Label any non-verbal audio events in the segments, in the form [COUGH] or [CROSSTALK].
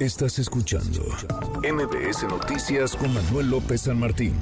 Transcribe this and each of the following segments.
Estás escuchando MBS Noticias con Manuel López San Martín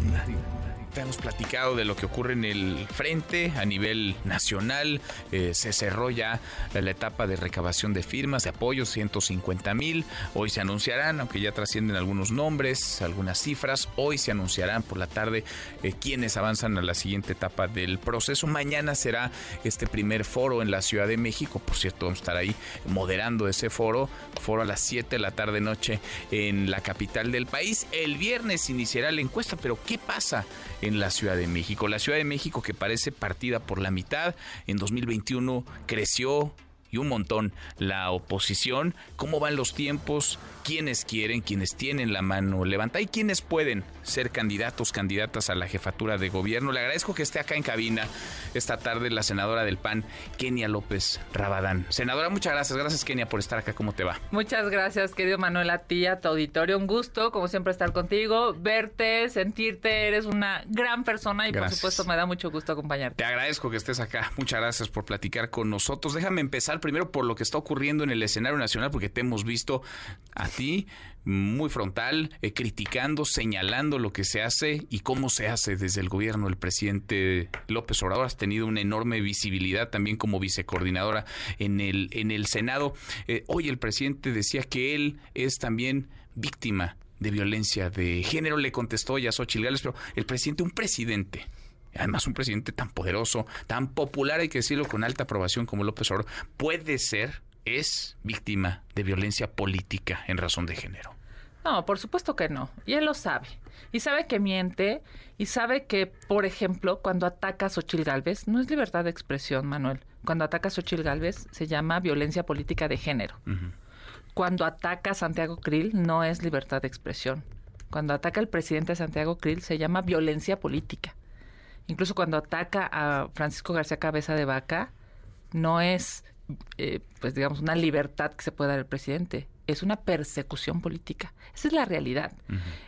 hemos platicado de lo que ocurre en el frente a nivel nacional. Eh, se cerró ya la etapa de recabación de firmas, de apoyo, 150 mil. Hoy se anunciarán, aunque ya trascienden algunos nombres, algunas cifras. Hoy se anunciarán por la tarde eh, quienes avanzan a la siguiente etapa del proceso. Mañana será este primer foro en la Ciudad de México. Por cierto, vamos a estar ahí moderando ese foro. Foro a las 7 de la tarde noche en la capital del país. El viernes iniciará la encuesta, pero ¿qué pasa? En la Ciudad de México. La Ciudad de México que parece partida por la mitad, en 2021 creció y un montón la oposición. ¿Cómo van los tiempos? quienes quieren, quienes tienen la mano levantada y quienes pueden ser candidatos, candidatas a la jefatura de gobierno. Le agradezco que esté acá en cabina esta tarde la senadora del PAN, Kenia López Rabadán. Senadora, muchas gracias. Gracias, Kenia, por estar acá. ¿Cómo te va? Muchas gracias, querido Manuel, a ti, a tu auditorio. Un gusto, como siempre, estar contigo, verte, sentirte. Eres una gran persona y, por supuesto, me da mucho gusto acompañarte. Te agradezco que estés acá. Muchas gracias por platicar con nosotros. Déjame empezar primero por lo que está ocurriendo en el escenario nacional, porque te hemos visto a muy frontal, eh, criticando, señalando lo que se hace y cómo se hace desde el gobierno. El presidente López Obrador ha tenido una enorme visibilidad también como vicecoordinadora en el, en el Senado. Eh, hoy el presidente decía que él es también víctima de violencia de género. Le contestó ya Xochitl Gales, pero el presidente, un presidente además un presidente tan poderoso, tan popular, hay que decirlo, con alta aprobación como López Obrador, puede ser es víctima de violencia política en razón de género. No, por supuesto que no. Y él lo sabe. Y sabe que miente. Y sabe que, por ejemplo, cuando ataca a Xochil Gálvez, no es libertad de expresión, Manuel. Cuando ataca a Xochil Gálvez se llama violencia política de género. Cuando ataca a Santiago Krill no es libertad de expresión. Cuando ataca al presidente Santiago Krill se llama violencia política. Incluso cuando ataca a Francisco García Cabeza de Vaca no es eh, pues digamos, una libertad que se puede dar el presidente. Es una persecución política. Esa es la realidad.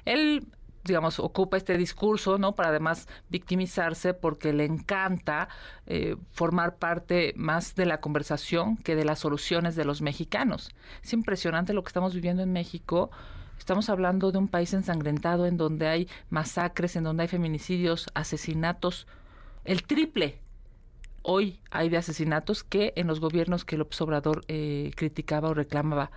Él digamos, ocupa este discurso, ¿no? Para además victimizarse porque le encanta eh, formar parte más de la conversación que de las soluciones de los mexicanos. Es impresionante lo que estamos viviendo en México. Estamos hablando de un país ensangrentado en donde hay masacres, en donde hay feminicidios, asesinatos, el triple hoy hay de asesinatos que en los gobiernos que López Obrador eh, criticaba o reclamaba.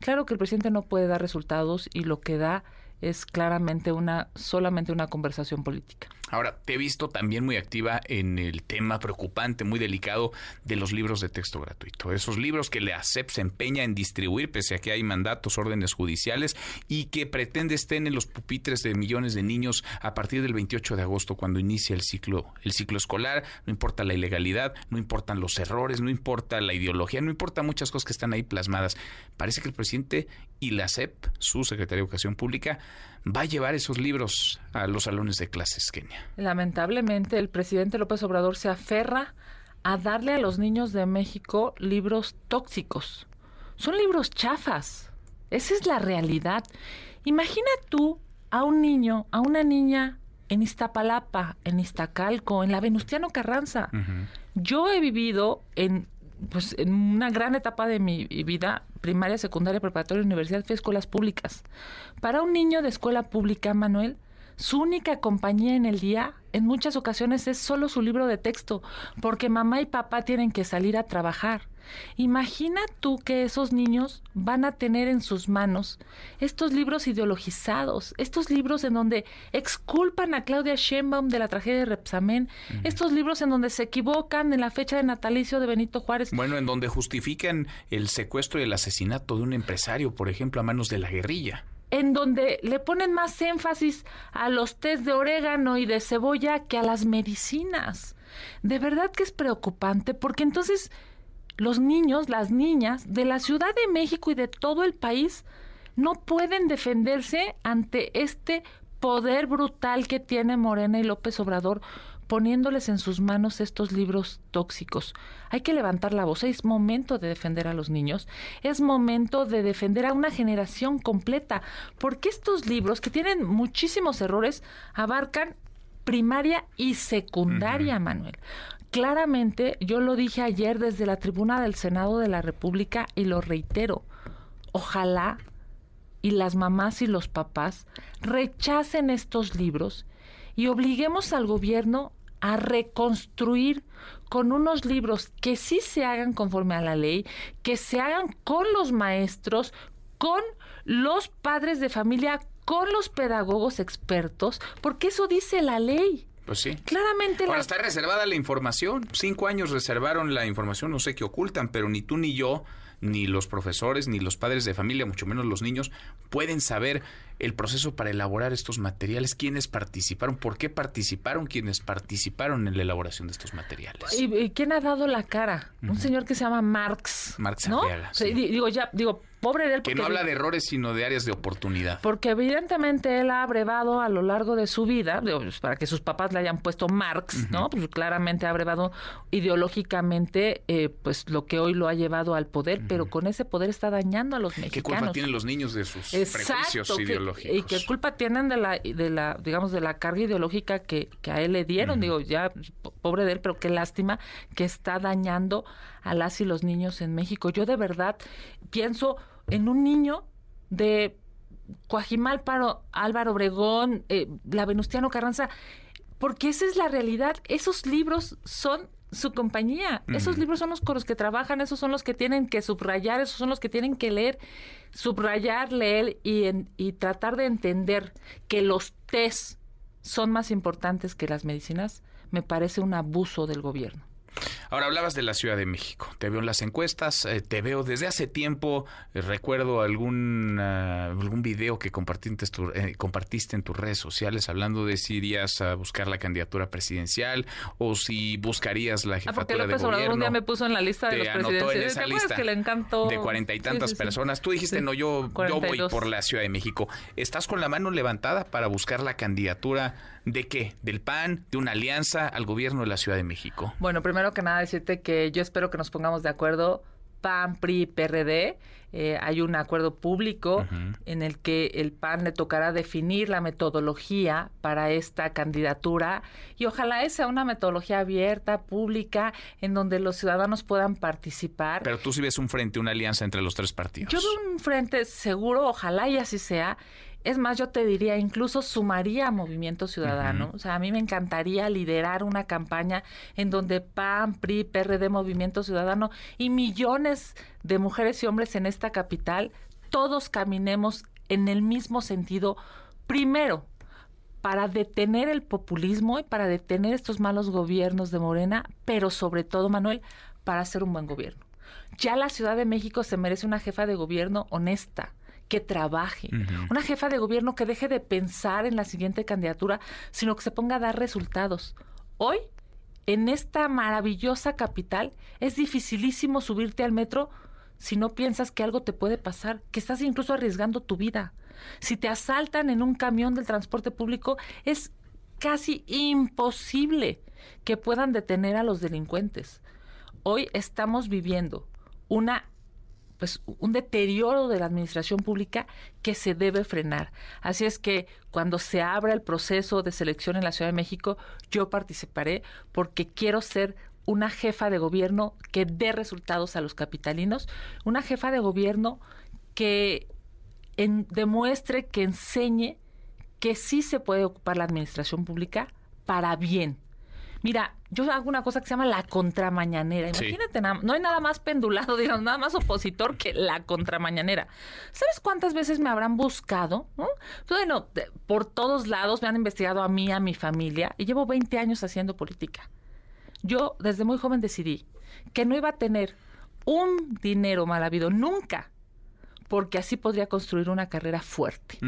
Claro que el presidente no puede dar resultados y lo que da es claramente una solamente una conversación política. Ahora, te he visto también muy activa en el tema preocupante, muy delicado de los libros de texto gratuito. Esos libros que la ASEP se empeña en distribuir, pese a que hay mandatos, órdenes judiciales, y que pretende estén en los pupitres de millones de niños a partir del 28 de agosto, cuando inicia el ciclo, el ciclo escolar. No importa la ilegalidad, no importan los errores, no importa la ideología, no importa muchas cosas que están ahí plasmadas. Parece que el presidente y la ASEP, su secretaria de Educación Pública, va a llevar esos libros a los salones de clases, Kenia. Lamentablemente, el presidente López Obrador se aferra a darle a los niños de México libros tóxicos. Son libros chafas. Esa es la realidad. Imagina tú a un niño, a una niña en Iztapalapa, en Iztacalco, en la Venustiano Carranza. Yo he vivido en pues en una gran etapa de mi vida, primaria, secundaria, preparatoria, universidad, fui a escuelas públicas. Para un niño de escuela pública, Manuel, su única compañía en el día, en muchas ocasiones, es solo su libro de texto, porque mamá y papá tienen que salir a trabajar. Imagina tú que esos niños van a tener en sus manos estos libros ideologizados, estos libros en donde exculpan a Claudia Sheinbaum de la tragedia de Repsamen, estos libros en donde se equivocan en la fecha de natalicio de Benito Juárez. Bueno, en donde justifican el secuestro y el asesinato de un empresario, por ejemplo, a manos de la guerrilla en donde le ponen más énfasis a los test de orégano y de cebolla que a las medicinas. De verdad que es preocupante porque entonces los niños, las niñas de la Ciudad de México y de todo el país no pueden defenderse ante este poder brutal que tiene Morena y López Obrador poniéndoles en sus manos estos libros tóxicos. Hay que levantar la voz, es momento de defender a los niños, es momento de defender a una generación completa, porque estos libros, que tienen muchísimos errores, abarcan primaria y secundaria, Manuel. Claramente, yo lo dije ayer desde la tribuna del Senado de la República y lo reitero, ojalá y las mamás y los papás rechacen estos libros y obliguemos al gobierno a reconstruir con unos libros que sí se hagan conforme a la ley, que se hagan con los maestros, con los padres de familia, con los pedagogos expertos, porque eso dice la ley. Pues sí. Claramente Ahora está reservada la información. Cinco años reservaron la información, no sé qué ocultan, pero ni tú ni yo ni los profesores, ni los padres de familia, mucho menos los niños, pueden saber el proceso para elaborar estos materiales, quiénes participaron, por qué participaron quienes participaron en la elaboración de estos materiales. ¿Y, quién ha dado la cara? Un señor que se llama Marx. Marx ¿no? Digo, ya, digo, pobre de él. Que no habla de errores, sino de áreas de oportunidad. Porque evidentemente él ha abrevado a lo largo de su vida, pues, para que sus papás le hayan puesto Marx, ¿no? Pues claramente ha abrevado ideológicamente eh, pues lo que hoy lo ha llevado al poder, pero con ese poder está dañando a los mexicanos. ¿Qué culpa tienen los niños de sus prejuicios ideológicos? y qué culpa tienen de la, de la, digamos, de la carga ideológica que, que a él le dieron. Digo, ya, pobre de él, pero qué lástima que está dañando a las y los niños en México. Yo de verdad pienso en un niño de Coajimalpa, Álvaro Obregón, eh, la Venustiano Carranza, porque esa es la realidad. Esos libros son su compañía. Esos libros son los con los que trabajan, esos son los que tienen que subrayar, esos son los que tienen que leer, subrayar, leer y, y tratar de entender que los test son más importantes que las medicinas, me parece un abuso del gobierno. Ahora hablabas de la Ciudad de México. Te veo en las encuestas, eh, te veo desde hace tiempo. Eh, recuerdo algún algún video que compartiste, eh, compartiste en tus redes sociales hablando de si irías a buscar la candidatura presidencial o si buscarías la ah, jefatura de gobierno. un día me puso en la lista de los anotó en esa lista que le encantó? de cuarenta y tantas personas. Tú dijiste no, yo yo voy por la Ciudad de México. ¿Estás con la mano levantada para buscar la candidatura de qué? ¿Del PAN? ¿De una alianza al gobierno de la Ciudad de México? Bueno, primero que nada decirte que yo espero que nos pongamos de acuerdo PAN, PRI, PRD. Eh, hay un acuerdo público en el que el PAN le tocará definir la metodología para esta candidatura y ojalá sea una metodología abierta, pública, en donde los ciudadanos puedan participar. Pero tú sí ves un frente, una alianza entre los tres partidos. Yo veo un frente seguro, ojalá y así sea, es más, yo te diría, incluso sumaría a Movimiento Ciudadano. O sea, a mí me encantaría liderar una campaña en donde PAN, PRI, PRD, Movimiento Ciudadano y millones de mujeres y hombres en esta capital, todos caminemos en el mismo sentido. Primero, para detener el populismo y para detener estos malos gobiernos de Morena, pero sobre todo, Manuel, para hacer un buen gobierno. Ya la Ciudad de México se merece una jefa de gobierno honesta, que trabaje, una jefa de gobierno que deje de pensar en la siguiente candidatura, sino que se ponga a dar resultados. Hoy, en esta maravillosa capital, es dificilísimo subirte al metro si no piensas que algo te puede pasar, que estás incluso arriesgando tu vida. Si te asaltan en un camión del transporte público, es casi imposible que puedan detener a los delincuentes. Hoy estamos viviendo una pues un deterioro de la administración pública que se debe frenar. Así es que cuando se abra el proceso de selección en la Ciudad de México, yo participaré porque quiero ser una jefa de gobierno que dé resultados a los capitalinos, una jefa de gobierno que demuestre, que enseñe que sí se puede ocupar la administración pública para bien, Mira, yo hago una cosa que se llama la contramañanera. Imagínate, no hay nada más pendulado, [LAUGHS] digamos, nada más opositor que la contramañanera. ¿Sabes cuántas veces me habrán buscado? Bueno, por todos lados me han investigado a mí, a mi familia, y llevo 20 años haciendo política. Yo desde muy joven decidí que no iba a tener un dinero mal habido nunca porque así podría construir una carrera fuerte.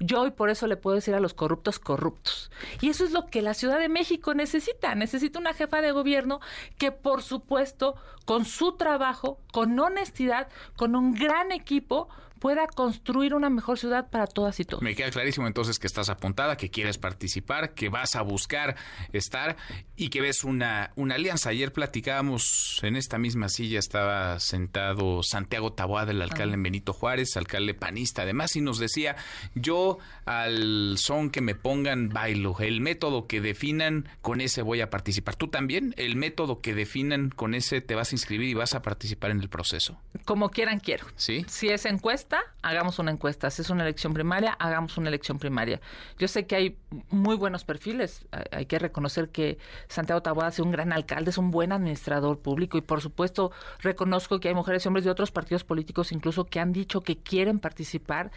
Yo hoy por eso le puedo decir a los corruptos corruptos. Y eso es lo que la Ciudad de México necesita. Necesita una jefa de gobierno que, por supuesto, con su trabajo, con honestidad, con un gran equipo, pueda construir una mejor ciudad para todas y todos. Me queda clarísimo entonces que estás apuntada, que quieres participar, que vas a buscar estar y que ves una, una alianza. Ayer platicábamos en esta misma silla, estaba sentado Santiago Taboada, el alcalde en Benito Juárez, alcalde panista además, y nos decía, yo al son que me pongan bailo, el método que definan, con ese voy a participar. ¿Tú también? ¿El método que definan, con ese te vas a inscribir y vas a participar en el proceso? Como quieran, quiero. ¿Sí? Si es encuesta, encuesta, hagamos una encuesta. Si es una elección primaria, hagamos una elección primaria. Yo sé que hay muy buenos perfiles. Hay que reconocer que Santiago Taboada es un gran alcalde, es un buen administrador público y por supuesto reconozco que hay mujeres y hombres de otros partidos políticos incluso que han dicho que quieren participar.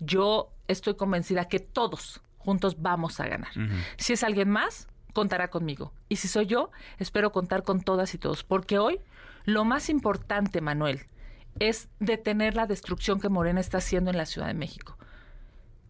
Yo estoy convencida que todos juntos vamos a ganar. Si es alguien más, contará conmigo. Y si soy yo, espero contar con todas y todos, porque hoy lo más importante, Manuel, es detener la destrucción que Morena está haciendo en la Ciudad de México.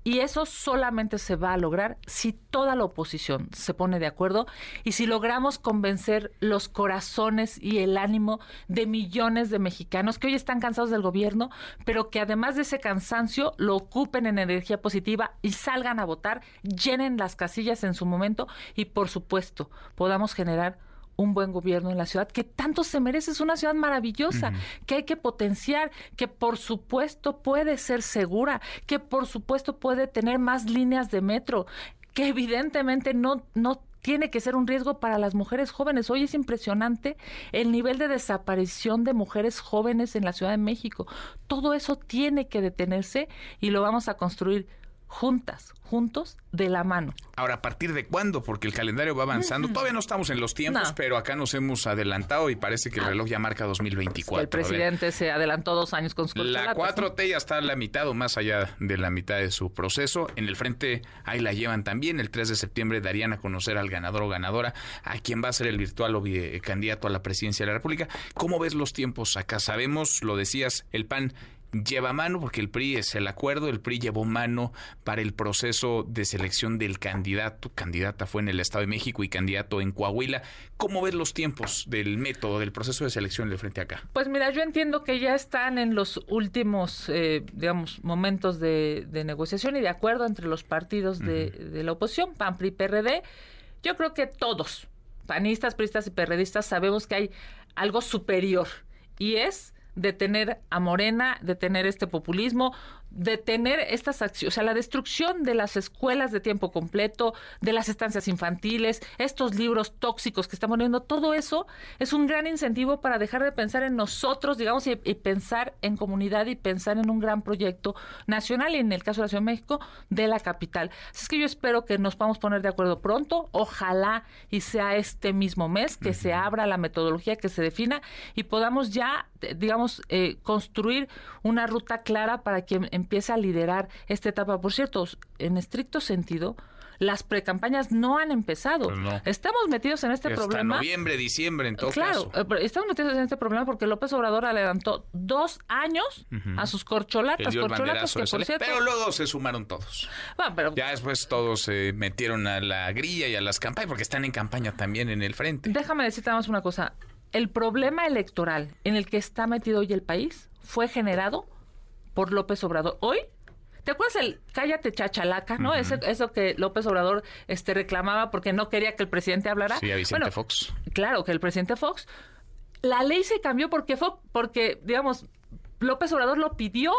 Y eso solamente se va a lograr si toda la oposición se pone de acuerdo y si logramos convencer los corazones y el ánimo de millones de mexicanos que hoy están cansados del gobierno, pero que además de ese cansancio lo ocupen en energía positiva y salgan a votar, llenen las casillas en su momento y por supuesto podamos generar un buen gobierno en la ciudad que tanto se merece. Es una ciudad maravillosa que hay que potenciar, que por supuesto puede ser segura, que por supuesto puede tener más líneas de metro, que evidentemente no, no tiene que ser un riesgo para las mujeres jóvenes. Hoy es impresionante el nivel de desaparición de mujeres jóvenes en la Ciudad de México. Todo eso tiene que detenerse y lo vamos a construir juntas, juntos, de la mano. Ahora, ¿a partir de cuándo? Porque el calendario va avanzando. Todavía no estamos en los tiempos, pero acá nos hemos adelantado y parece que el ah. reloj ya marca 2024. El presidente se adelantó dos años con su La 4T ya está a la mitad o más allá de la mitad de su proceso. En el frente ahí la llevan también. El 3 de septiembre darían a conocer al ganador o ganadora, a quien va a ser el virtual o candidato a la presidencia de la República. ¿Cómo ves los tiempos acá? Sabemos, lo decías, el PAN lleva mano, porque el PRI es el acuerdo, el PRI llevó mano para el proceso de selección del candidato, candidata fue en el Estado de México y candidato en Coahuila. ¿Cómo ves los tiempos del método, del proceso de selección del frente acá? Pues mira, yo entiendo que ya están en los últimos, eh, digamos, momentos de, negociación y de acuerdo entre los partidos de, de la oposición, PAN, PRI, PRD. Yo creo que todos, panistas, priistas y perredistas, sabemos que hay algo superior y es detener a Morena, detener este populismo, detener estas acciones, o sea, la destrucción de las escuelas de tiempo completo, de las estancias infantiles, estos libros tóxicos que están poniendo, todo eso es un gran incentivo para dejar de pensar en nosotros, digamos, y, pensar en comunidad y pensar en un gran proyecto nacional y en el caso de la Ciudad de México, de la capital. Así es que yo espero que nos podamos poner de acuerdo pronto, ojalá y sea este mismo mes, que se abra la metodología, que se defina y podamos ya, digamos, eh, construir una ruta clara para que empieza a liderar esta etapa. Por cierto, en estricto sentido, las precampañas no han empezado. Pues estamos metidos en este problema. noviembre, diciembre, en todo claro, caso. Eh, estamos metidos en este problema porque López Obrador adelantó dos años a sus corcholatas. corcholatas que, por cierto, pero luego se sumaron todos. pero, ya después todos se metieron a la grilla y a las campañas porque están en campaña también en el frente. Déjame decirte más una cosa. El problema electoral en el que está metido hoy el país fue generado por López Obrador. Hoy ¿Te acuerdas el cállate chachalaca, no? eso que López Obrador este, reclamaba porque no quería que el presidente hablara. Sí, a Vicente Fox. Claro, que el presidente Fox. La ley se cambió porque fue, porque, digamos, López Obrador lo pidió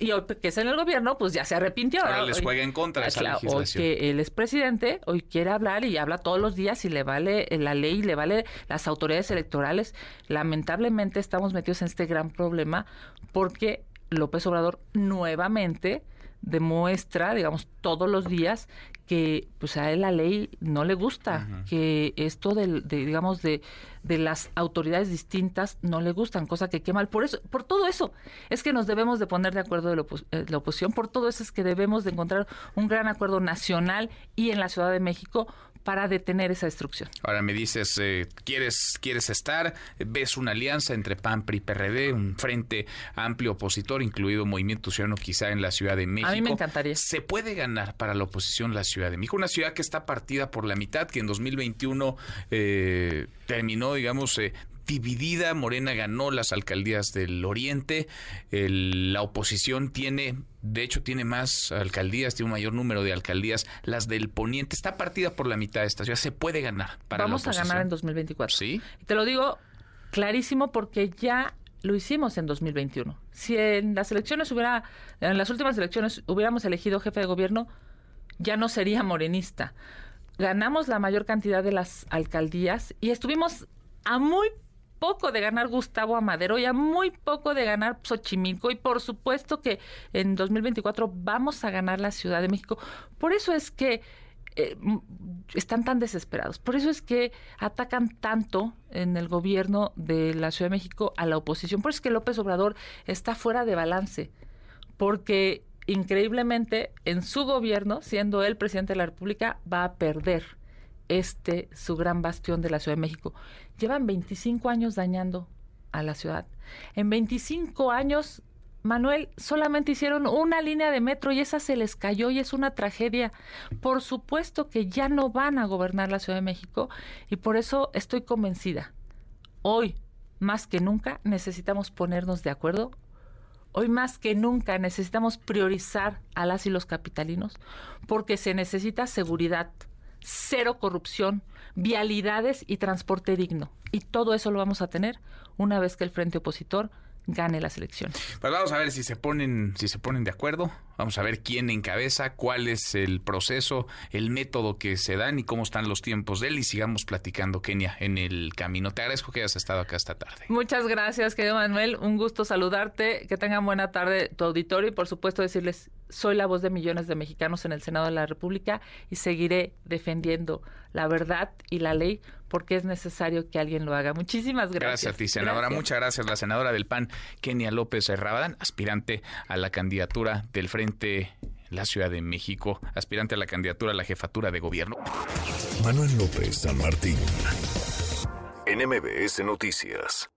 y hoy que es en el gobierno, pues ya se arrepintió. Ahora les juega en contra esa legislación. Hoy que él es presidente, hoy quiere hablar y habla todos los días y le vale la ley, le vale las autoridades electorales. Lamentablemente estamos metidos en este gran problema porque López Obrador nuevamente demuestra, digamos, todos los días que pues a él la ley no le gusta, que esto de, digamos de, de las autoridades distintas no le gustan, cosa que qué mal. Por eso, por todo eso es que nos debemos de poner de acuerdo de la, eh, la oposición, por todo eso es que debemos de encontrar un gran acuerdo nacional y en la Ciudad de México para detener esa destrucción. Ahora me dices, eh, ¿quieres, ¿quieres estar? ¿Ves una alianza entre PAN, PRI, PRD, un frente amplio opositor, incluido Movimiento Ciudadano quizá en la Ciudad de México? A mí me encantaría. ¿Se puede ganar para la oposición la Ciudad de México? Una ciudad que está partida por la mitad, que en 2021 eh, terminó, digamos, eh, dividida. Morena ganó las alcaldías del Oriente. la oposición tiene, de hecho, tiene más alcaldías, tiene un mayor número de alcaldías. Las del Poniente está partida por la mitad de esta ciudad. Se puede ganar para Vamos a ganar en 2024. Sí. te lo digo clarísimo porque ya lo hicimos en 2021. Si en las elecciones hubiera, en las últimas elecciones hubiéramos elegido jefe de gobierno, ya no sería morenista. Ganamos la mayor cantidad de las alcaldías y estuvimos a muy poco de ganar Gustavo Amadero y a muy poco de ganar Xochimilco y por supuesto que en 2024 vamos a ganar la Ciudad de México. Por eso es que eh, están tan desesperados. Por eso es que atacan tanto en el gobierno de la Ciudad de México a la oposición. Por eso es que López Obrador está fuera de balance. Porque increíblemente en su gobierno, siendo él presidente de la República, va a perder este su gran bastión de la Ciudad de México. Llevan 25 años dañando a la ciudad. En 25 años Manuel, solamente hicieron una línea de metro y esa se les cayó y es una tragedia. Por supuesto que ya no van a gobernar la Ciudad de México y por eso estoy convencida. Hoy, más que nunca, necesitamos ponernos de acuerdo. Hoy más que nunca necesitamos priorizar a las y los capitalinos porque se necesita seguridad, cero corrupción, vialidades y transporte digno. Y todo eso lo vamos a tener una vez que el frente opositor gane las elecciones. Pues vamos a ver si se ponen, si se ponen de acuerdo. Vamos a ver quién encabeza, cuál es el proceso, el método que se dan y cómo están los tiempos de él. Y sigamos platicando, Kenia, en el camino. Te agradezco que hayas estado acá esta tarde. Muchas gracias, querido Manuel. Un gusto saludarte. Que tengan buena tarde tu auditorio y, por supuesto, decirles: soy la voz de millones de mexicanos en el Senado de la República y seguiré defendiendo la verdad y la ley porque es necesario que alguien lo haga. Muchísimas gracias. Gracias a ti, senadora. Muchas gracias. La senadora del PAN, Kenia López Rabadán, aspirante a la candidatura del Frente la Ciudad de México, aspirante a la candidatura a la jefatura de gobierno. Manuel López San Martín, NMBS Noticias.